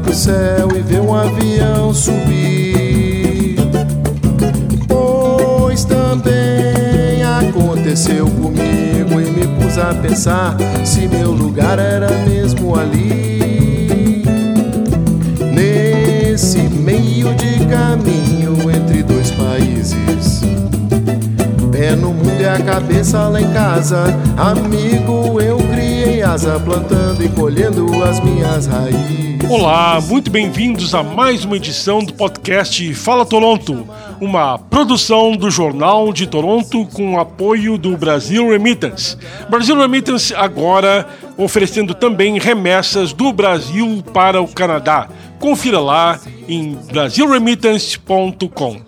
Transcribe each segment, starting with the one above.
pro céu e vê um avião subir. Pois também aconteceu comigo e me pus a pensar se meu lugar era mesmo ali. Nesse meio de caminho entre dois países. Pé no mundo e a cabeça lá em casa. Amigo, eu asa, plantando e colhendo as minhas raízes. Olá, muito bem-vindos a mais uma edição do podcast Fala Toronto, uma produção do Jornal de Toronto com apoio do Brasil Remittance. Brasil Remittance agora oferecendo também remessas do Brasil para o Canadá. Confira lá em brasilremittance.com.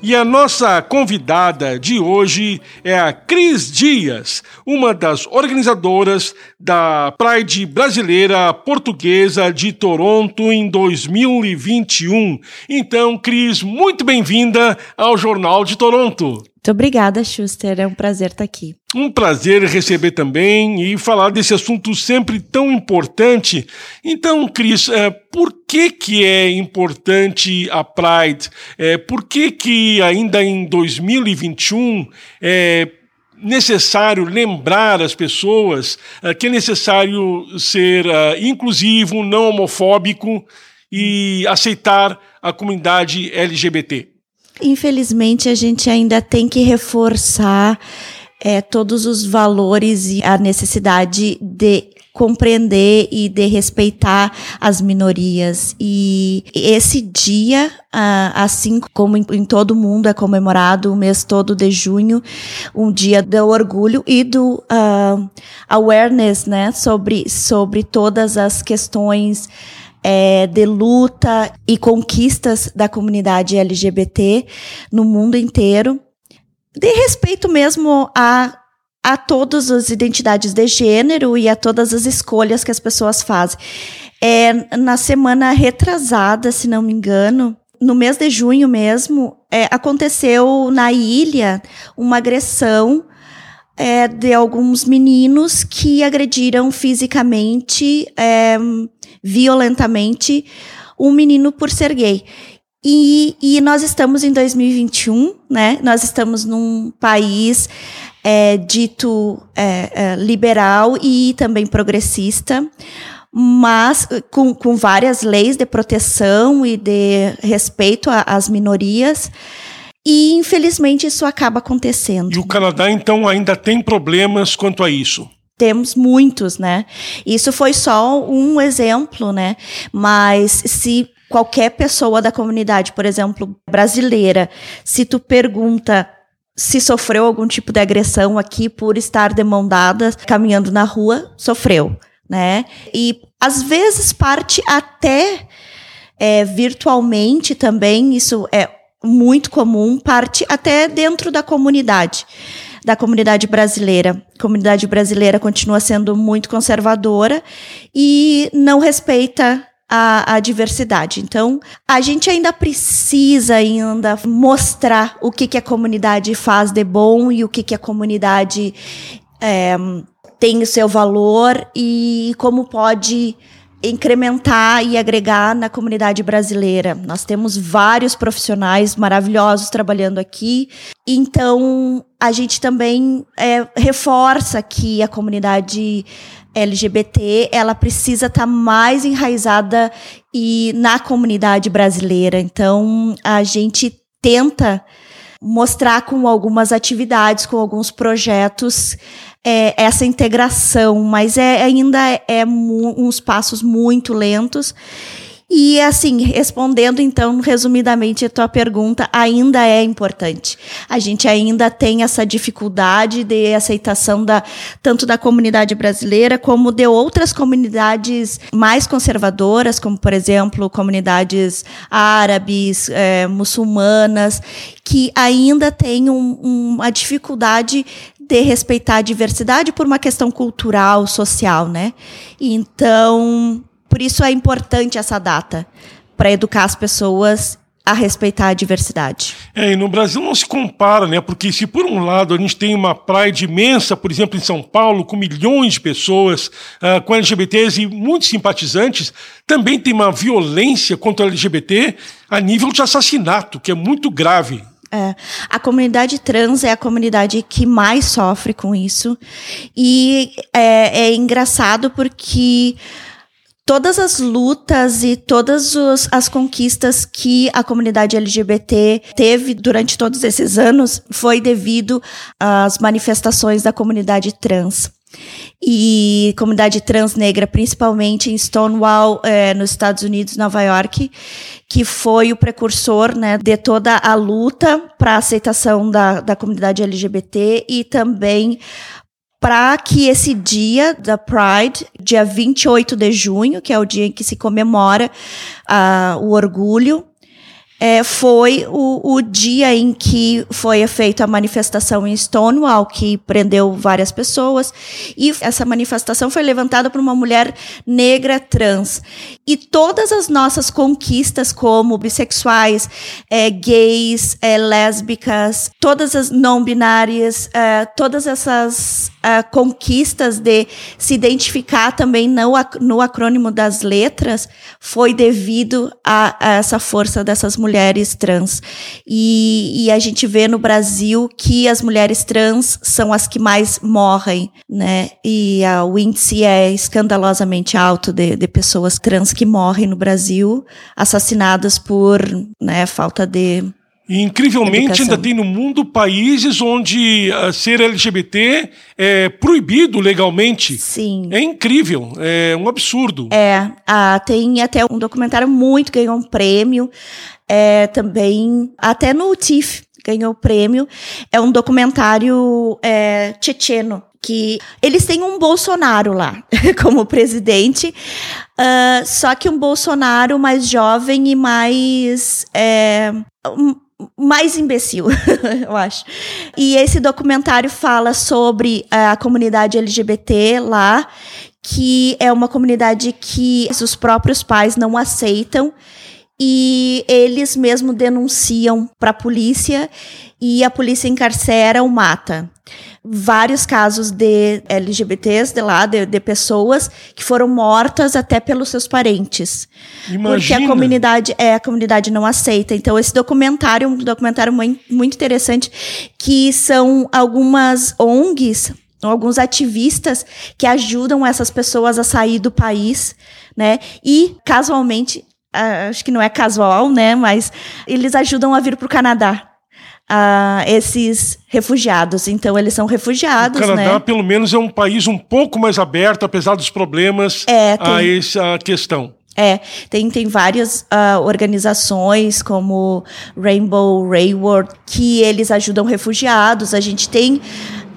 E a nossa convidada de hoje é a Cris Dias, uma das organizadoras da Pride Brasileira Portuguesa de Toronto em 2021. Então, Cris, muito bem-vinda ao Jornal de Toronto. Muito obrigada, Schuster. É um prazer estar aqui. Um prazer receber também e falar desse assunto sempre tão importante. Então, Cris, é, por que, que é importante a Pride? É, por que, que ainda em 2021 é necessário lembrar as pessoas é, que é necessário ser inclusivo, não homofóbico e aceitar a comunidade LGBT? Infelizmente, a gente ainda tem que reforçar é, todos os valores e a necessidade de compreender e de respeitar as minorias. E esse dia, assim como em todo mundo é comemorado o mês todo de junho, um dia do orgulho e do uh, awareness, né, sobre, sobre todas as questões é, de luta e conquistas da comunidade LGBT no mundo inteiro, de respeito mesmo a, a todas as identidades de gênero e a todas as escolhas que as pessoas fazem. É, na semana retrasada, se não me engano, no mês de junho mesmo, é, aconteceu na ilha uma agressão é, de alguns meninos que agrediram fisicamente, é, violentamente, um menino por ser gay. E, e, nós estamos em 2021, né? Nós estamos num país é, dito é, é, liberal e também progressista, mas com, com várias leis de proteção e de respeito às minorias. E infelizmente isso acaba acontecendo. E o Canadá então ainda tem problemas quanto a isso? Temos muitos, né? Isso foi só um exemplo, né? Mas se qualquer pessoa da comunidade, por exemplo, brasileira, se tu pergunta se sofreu algum tipo de agressão aqui por estar de mão dada caminhando na rua, sofreu, né? E às vezes parte até é, virtualmente também, isso é muito comum, parte até dentro da comunidade, da comunidade brasileira. A comunidade brasileira continua sendo muito conservadora e não respeita a, a, diversidade. Então, a gente ainda precisa ainda mostrar o que, que a comunidade faz de bom e o que, que a comunidade é, tem o seu valor e como pode incrementar e agregar na comunidade brasileira. Nós temos vários profissionais maravilhosos trabalhando aqui, então a gente também é, reforça que a comunidade LGBT ela precisa estar tá mais enraizada e na comunidade brasileira. Então a gente tenta mostrar com algumas atividades, com alguns projetos é, essa integração, mas é, ainda é uns passos muito lentos. E assim, respondendo então resumidamente a tua pergunta, ainda é importante. A gente ainda tem essa dificuldade de aceitação da tanto da comunidade brasileira como de outras comunidades mais conservadoras, como por exemplo comunidades árabes, é, muçulmanas, que ainda têm um, uma dificuldade de respeitar a diversidade por uma questão cultural, social, né? Então, por isso é importante essa data para educar as pessoas a respeitar a diversidade. É, e no Brasil não se compara, né? Porque se por um lado a gente tem uma Pride imensa, por exemplo, em São Paulo, com milhões de pessoas, uh, com LGBTs e muitos simpatizantes, também tem uma violência contra o LGBT a nível de assassinato, que é muito grave. É, a comunidade trans é a comunidade que mais sofre com isso. E é, é engraçado porque todas as lutas e todas os, as conquistas que a comunidade LGBT teve durante todos esses anos foi devido às manifestações da comunidade trans e comunidade trans negra, principalmente em Stonewall, é, nos Estados Unidos, Nova York, que foi o precursor né, de toda a luta para a aceitação da, da comunidade LGBT e também para que esse dia da Pride, dia 28 de junho, que é o dia em que se comemora uh, o orgulho, é, foi o, o, dia em que foi feita a manifestação em Stonewall, que prendeu várias pessoas, e essa manifestação foi levantada por uma mulher negra trans. E todas as nossas conquistas, como bissexuais, é, gays, é, lésbicas, todas as não binárias, é, todas essas é, conquistas de se identificar também no, no acrônimo das letras, foi devido a, a essa força dessas mulheres mulheres trans. E, e, a gente vê no Brasil que as mulheres trans são as que mais morrem, né? E a, o índice é escandalosamente alto de, de pessoas trans que morrem no Brasil, assassinadas por né, falta de e incrivelmente Educação. ainda tem no mundo países onde uh, ser LGBT é proibido legalmente. Sim. É incrível, é um absurdo. É, ah, tem até um documentário muito ganhou um prêmio é, também, até no TIFF, ganhou o prêmio. É um documentário é, tchetcheno, que eles têm um Bolsonaro lá como presidente, uh, só que um Bolsonaro mais jovem e mais. É, mais imbecil, eu acho. E esse documentário fala sobre a comunidade LGBT lá, que é uma comunidade que os próprios pais não aceitam e eles mesmo denunciam para a polícia e a polícia encarcera ou mata. Vários casos de LGBTs de lá, de, de pessoas que foram mortas até pelos seus parentes. Imagina. Porque a comunidade, é, a comunidade não aceita. Então, esse documentário é um documentário muito, interessante, que são algumas ONGs alguns ativistas que ajudam essas pessoas a sair do país, né? E casualmente uh, acho que não é casual, né? Mas eles ajudam a vir para o Canadá. Esses refugiados. Então, eles são refugiados. O Canadá, né? pelo menos, é um país um pouco mais aberto, apesar dos problemas é, tem... a essa questão. É, tem, tem várias uh, organizações como Rainbow Railroad que eles ajudam refugiados. A gente tem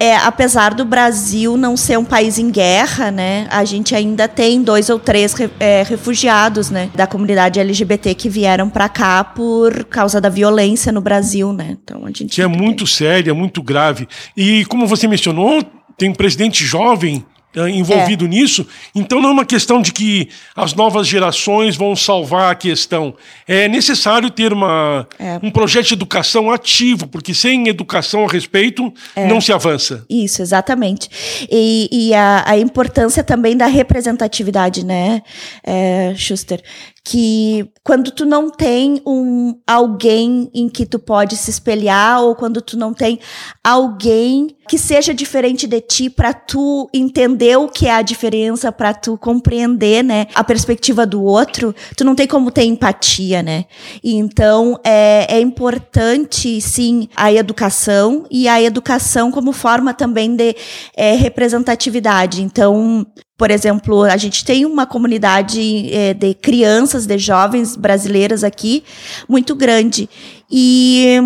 é, apesar do Brasil não ser um país em guerra, né, a gente ainda tem dois ou três é, refugiados, né, da comunidade LGBT que vieram para cá por causa da violência no Brasil, né. Então a gente que é muito séria, muito grave. E como você mencionou, tem um presidente jovem envolvido é. nisso. Então não é uma questão de que as novas gerações vão salvar a questão. É necessário ter uma, é. um projeto de educação ativo, porque sem educação a respeito é. não se avança. Isso, exatamente. E, e a, a, importância também da representatividade, né, é, Schuster? Que quando tu não tem um alguém em que tu pode se espelhar ou quando tu não tem alguém que seja diferente de ti para tu entender o que é a diferença, para tu compreender, né, a perspectiva do outro, tu não tem como ter empatia, né? Então é, é importante sim a educação e a educação como forma também de é, representatividade. Então por exemplo, a gente tem uma comunidade é, de crianças, de jovens brasileiras aqui, muito grande. E,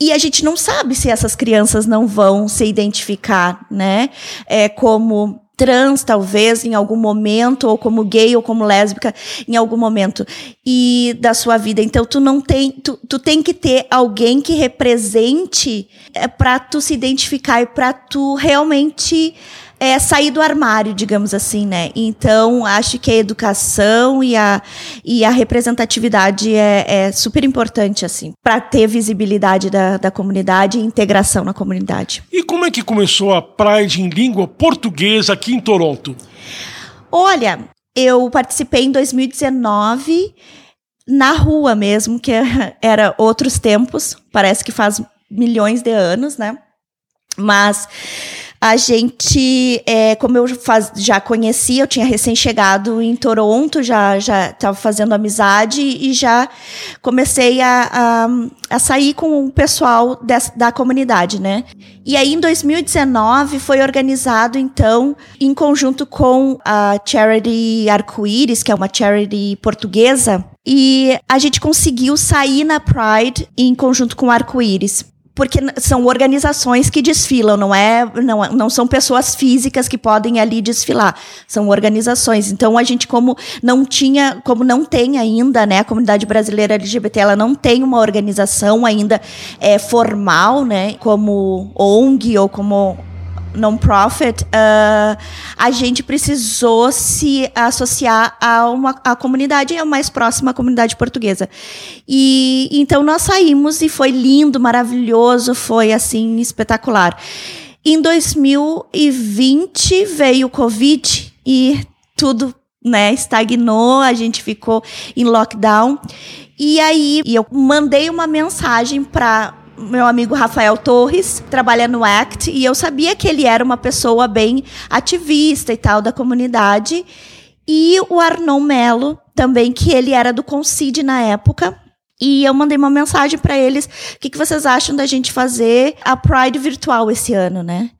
e a gente não sabe se essas crianças não vão se identificar, né? É, como trans, talvez, em algum momento, ou como gay ou como lésbica, em algum momento e da sua vida. Então, tu não tem, tu, tu tem que ter alguém que represente é, para tu se identificar e para tu realmente é, sair do armário, digamos assim, né? Então, acho que a educação e a, e a representatividade é, é super importante, assim, para ter visibilidade da, da comunidade e integração na comunidade. E como é que começou a Pride em língua portuguesa aqui em Toronto? Olha, eu participei em 2019 na rua mesmo, que era outros tempos, parece que faz milhões de anos, né? Mas a gente, é, como eu faz, já conhecia, eu tinha recém-chegado em Toronto, já estava fazendo amizade e já comecei a, a, a sair com o pessoal des, da comunidade, né? E aí, em 2019, foi organizado, então, em conjunto com a Charity Arco-Íris, que é uma charity portuguesa, e a gente conseguiu sair na Pride em conjunto com o Arco-Íris porque são organizações que desfilam, não é, não, não são pessoas físicas que podem ali desfilar, são organizações. Então a gente como não tinha, como não tem ainda, né, a comunidade brasileira LGBT, ela não tem uma organização ainda é, formal, né, como ONG ou como non-profit, uh, a gente precisou se associar a uma a comunidade mais próxima à comunidade portuguesa. E então nós saímos e foi lindo, maravilhoso, foi assim espetacular. Em 2020 veio o Covid e tudo né, estagnou, a gente ficou em lockdown. E aí eu mandei uma mensagem para meu amigo Rafael Torres trabalha no ACT e eu sabia que ele era uma pessoa bem ativista e tal da comunidade. E o Arnon Melo também, que ele era do Concide na época. E eu mandei uma mensagem para eles: o que, que vocês acham da gente fazer a Pride virtual esse ano, né?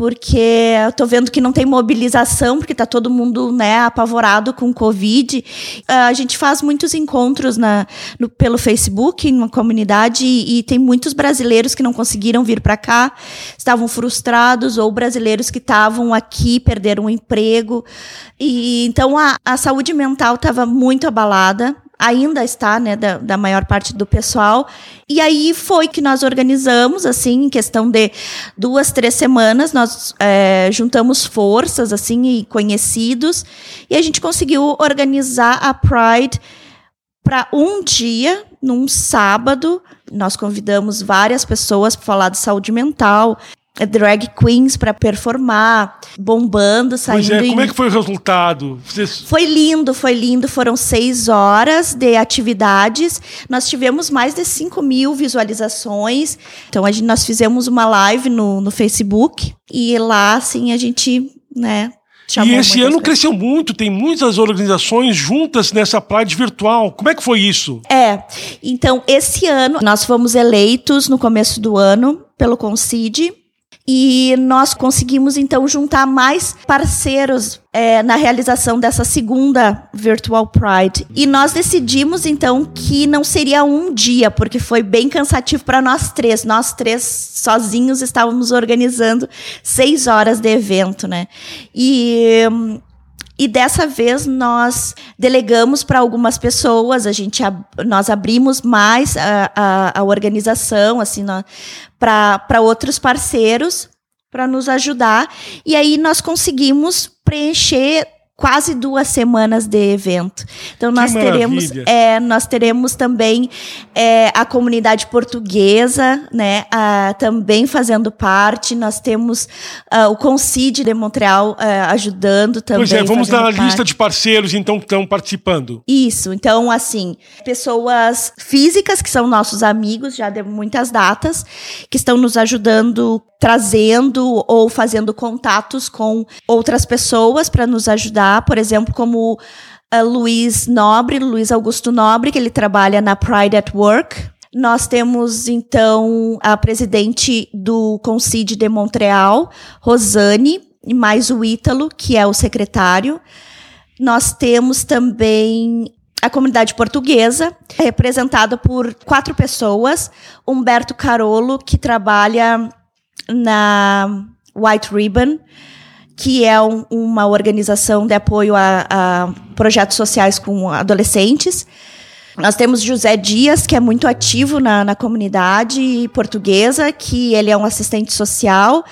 Porque eu tô vendo que não tem mobilização, porque tá todo mundo, né, apavorado com Covid. Ah, a gente faz muitos encontros na, no, pelo Facebook, numa comunidade, e, e, tem muitos brasileiros que não conseguiram vir para cá, estavam frustrados, ou brasileiros que estavam aqui, perderam o emprego. E então a, a saúde mental estava muito abalada ainda está, né, da, da, maior parte do pessoal. E aí foi que nós organizamos, assim, em questão de duas, três semanas, nós é, juntamos forças, assim, e conhecidos, e a gente conseguiu organizar a Pride para um dia, num sábado. Nós convidamos várias pessoas para falar de saúde mental, drag queens para performar, bombando, saindo. Pois é, como é que foi o resultado? Vocês... Foi lindo, foi lindo. Foram seis horas de atividades. Nós tivemos mais de 5 mil visualizações. Então, a gente, nós fizemos uma live no, no Facebook e lá, assim, a gente, né, e esse ano cresceu muito, tem muitas organizações juntas nessa Pride virtual. Como é que foi isso? É, então esse ano nós fomos eleitos no começo do ano pelo Concide e nós conseguimos então juntar mais parceiros é, na realização dessa segunda Virtual Pride. E nós decidimos então que não seria um dia, porque foi bem cansativo para nós três. Nós três sozinhos estávamos organizando seis horas de evento, né? E e dessa vez nós delegamos para algumas pessoas, a gente nós abrimos mais a, a, a organização assim para outros parceiros para nos ajudar. E aí nós conseguimos preencher quase duas semanas de evento. Então nós teremos, é, nós teremos também é, a comunidade portuguesa, né, a, também fazendo parte. Nós temos a, o Concide de Montreal a, ajudando também. Pois é, vamos dar a lista de parceiros então que estão participando. Isso. Então assim, pessoas físicas que são nossos amigos já de muitas datas que estão nos ajudando trazendo ou fazendo contatos com outras pessoas para nos ajudar, por exemplo, como uh, Luiz Nobre, Luiz Augusto Nobre, que ele trabalha na Pride at Work. Nós temos, então, a presidente do Concide de Montreal, Rosane, e mais o Ítalo, que é o secretário. Nós temos também a comunidade portuguesa, representada por quatro pessoas. Humberto Carolo, que trabalha na White Ribbon, que é um, uma organização de apoio a, a, projetos sociais com adolescentes. Nós temos José Dias, que é muito ativo na, na comunidade portuguesa, que ele é um assistente social.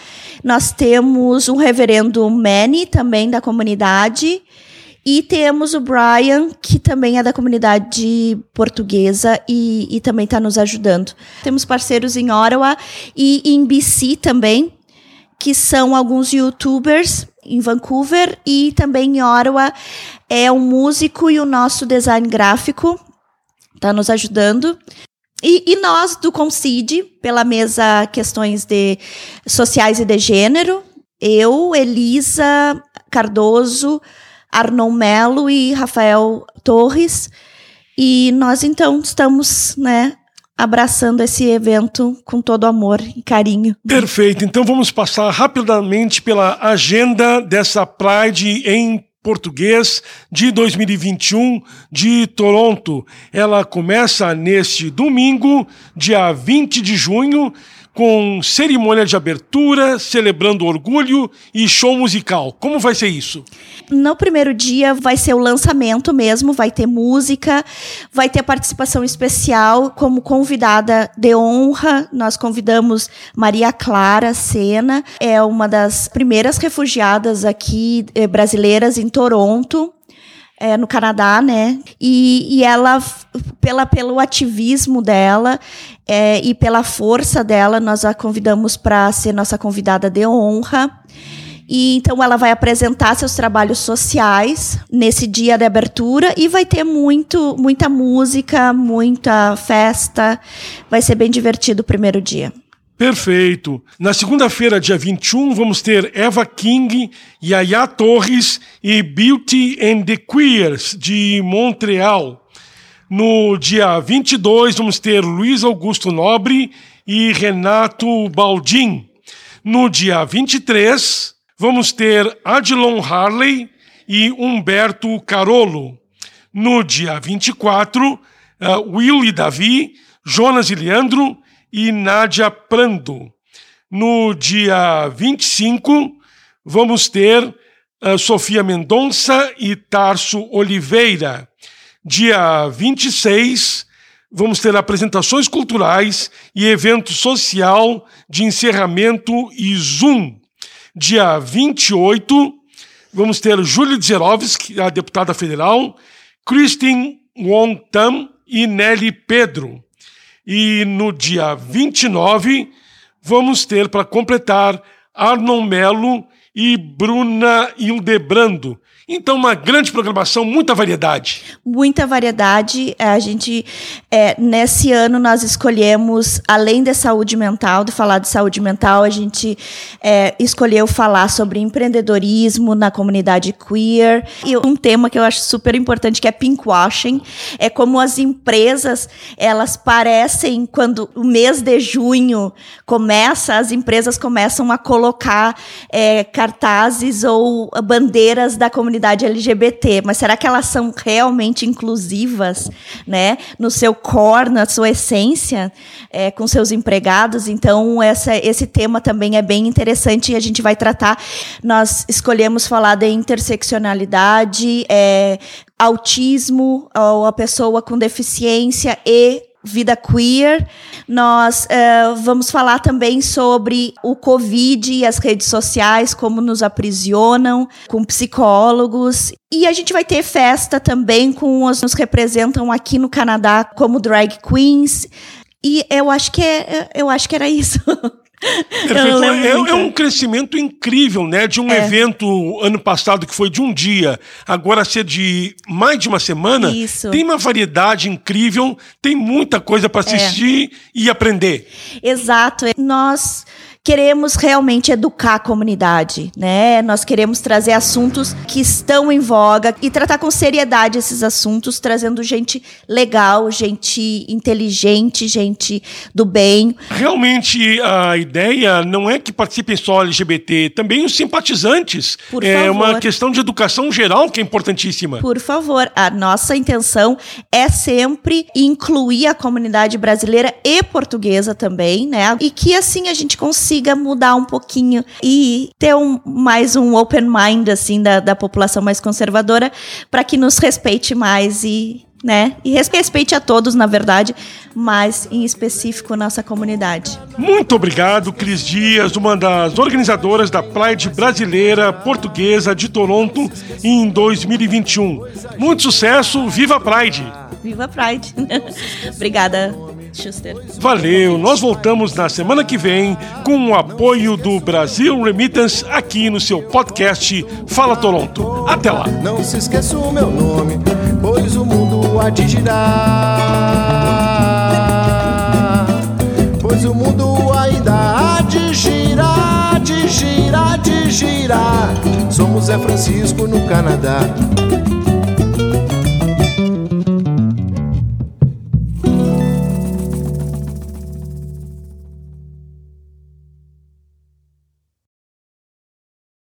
Nós temos o reverendo Manny, também da comunidade. E temos o Brian, que também é da comunidade portuguesa e, e também está nos ajudando. Temos parceiros em Ottawa e em BC também, que são alguns youtubers em Vancouver e também em Ottawa é um músico e o nosso design gráfico está nos ajudando. E, e, nós do Concide, pela mesa Questões de Sociais e de Gênero, eu, Elisa Cardoso, Arnon Melo e Rafael Torres. E nós então estamos, né, abraçando esse evento com todo amor e carinho. Perfeito. Então vamos passar rapidamente pela agenda dessa Pride em português de 2021 de Toronto. Ela começa neste domingo, dia 20 de junho, com cerimônia de abertura, celebrando orgulho e show musical. Como vai ser isso? No primeiro dia vai ser o lançamento mesmo, vai ter música, vai ter participação especial como convidada de honra. Nós convidamos Maria Clara Sena, é uma das primeiras refugiadas aqui eh, brasileiras em Toronto é, no Canadá, né? E, e ela, pela, pelo ativismo dela é, e pela força dela, nós a convidamos para ser nossa convidada de honra. E então ela vai apresentar seus trabalhos sociais nesse dia de abertura e vai ter muito, muita música, muita festa. Vai ser bem divertido o primeiro dia. Perfeito. Na segunda-feira, dia 21, vamos ter Eva King, Yaya Torres e Beauty and the Queers, de Montreal. No dia 22, vamos ter Luiz Augusto Nobre e Renato Baldin. No dia 23, vamos ter Adilon Harley e Humberto Carolo. No dia 24, uh, Will e Davi, Jonas e Leandro e Nádia Prando. No dia 25, vamos ter uh, Sofia Mendonça e Tarso Oliveira. Dia 26, vamos ter apresentações culturais e evento social de encerramento e Zoom. Dia 28, vamos ter Júlia Zerovski, a deputada federal, Christine Wong Tam e Nelly Pedro. E no dia 29, vamos ter para completar Arnon Melo e Bruna Hildebrando, então, uma grande programação, muita variedade. Muita variedade. É, a gente, é, nesse ano, nós escolhemos, além de saúde mental, de falar de saúde mental, a gente é, escolheu falar sobre empreendedorismo na comunidade queer. E um tema que eu acho super importante, que é pinkwashing, é como as empresas, elas parecem, quando o mês de junho começa, as empresas começam a colocar é, cartazes ou bandeiras da comunidade comunidade LGBT, mas será que elas são realmente inclusivas, né? No seu core, na sua essência, é, com seus empregados? Então, essa, esse tema também é bem interessante e a gente vai tratar. Nós escolhemos falar da interseccionalidade, é, autismo, ou a pessoa com deficiência e vida queer. Nós uh, vamos falar também sobre o Covid e as redes sociais, como nos aprisionam, com psicólogos. E a gente vai ter festa também com os que nos representam aqui no Canadá como drag queens. E eu acho que é, eu acho que era isso. É, é, um crescimento incrível, né? De um é. evento ano passado que foi de um dia, agora ser de mais de uma semana. Isso. Tem uma variedade incrível, tem muita coisa para assistir é. e aprender. Exato. Nós queremos realmente educar a comunidade, né? Nós queremos trazer assuntos que estão em voga e tratar com seriedade esses assuntos, trazendo gente legal, gente inteligente, gente do bem. Realmente a ideia não é que participem só LGBT, também os simpatizantes. Por é favor. uma questão de educação geral que é importantíssima. Por favor, a nossa intenção é sempre incluir a comunidade brasileira e portuguesa também, né? E que assim a gente consiga consiga mudar um pouquinho e ter um, mais um open mind assim da, da população mais conservadora para que nos respeite mais e né? E respeite a todos, na verdade, mas em específico nossa comunidade. Muito obrigado, Cris Dias, uma das organizadoras da Pride Brasileira Portuguesa de Toronto em 2021. Muito sucesso, viva a Pride! Viva a Pride! Obrigada. Schuster. Valeu, nós voltamos na semana que vem com o apoio do Brasil Remittance aqui no seu podcast Fala Toronto. Até lá. Não se esqueça o meu nome, pois o mundo há de girar. Pois o mundo ainda há de girar, de girar, de girar. Somos Zé Francisco no Canadá.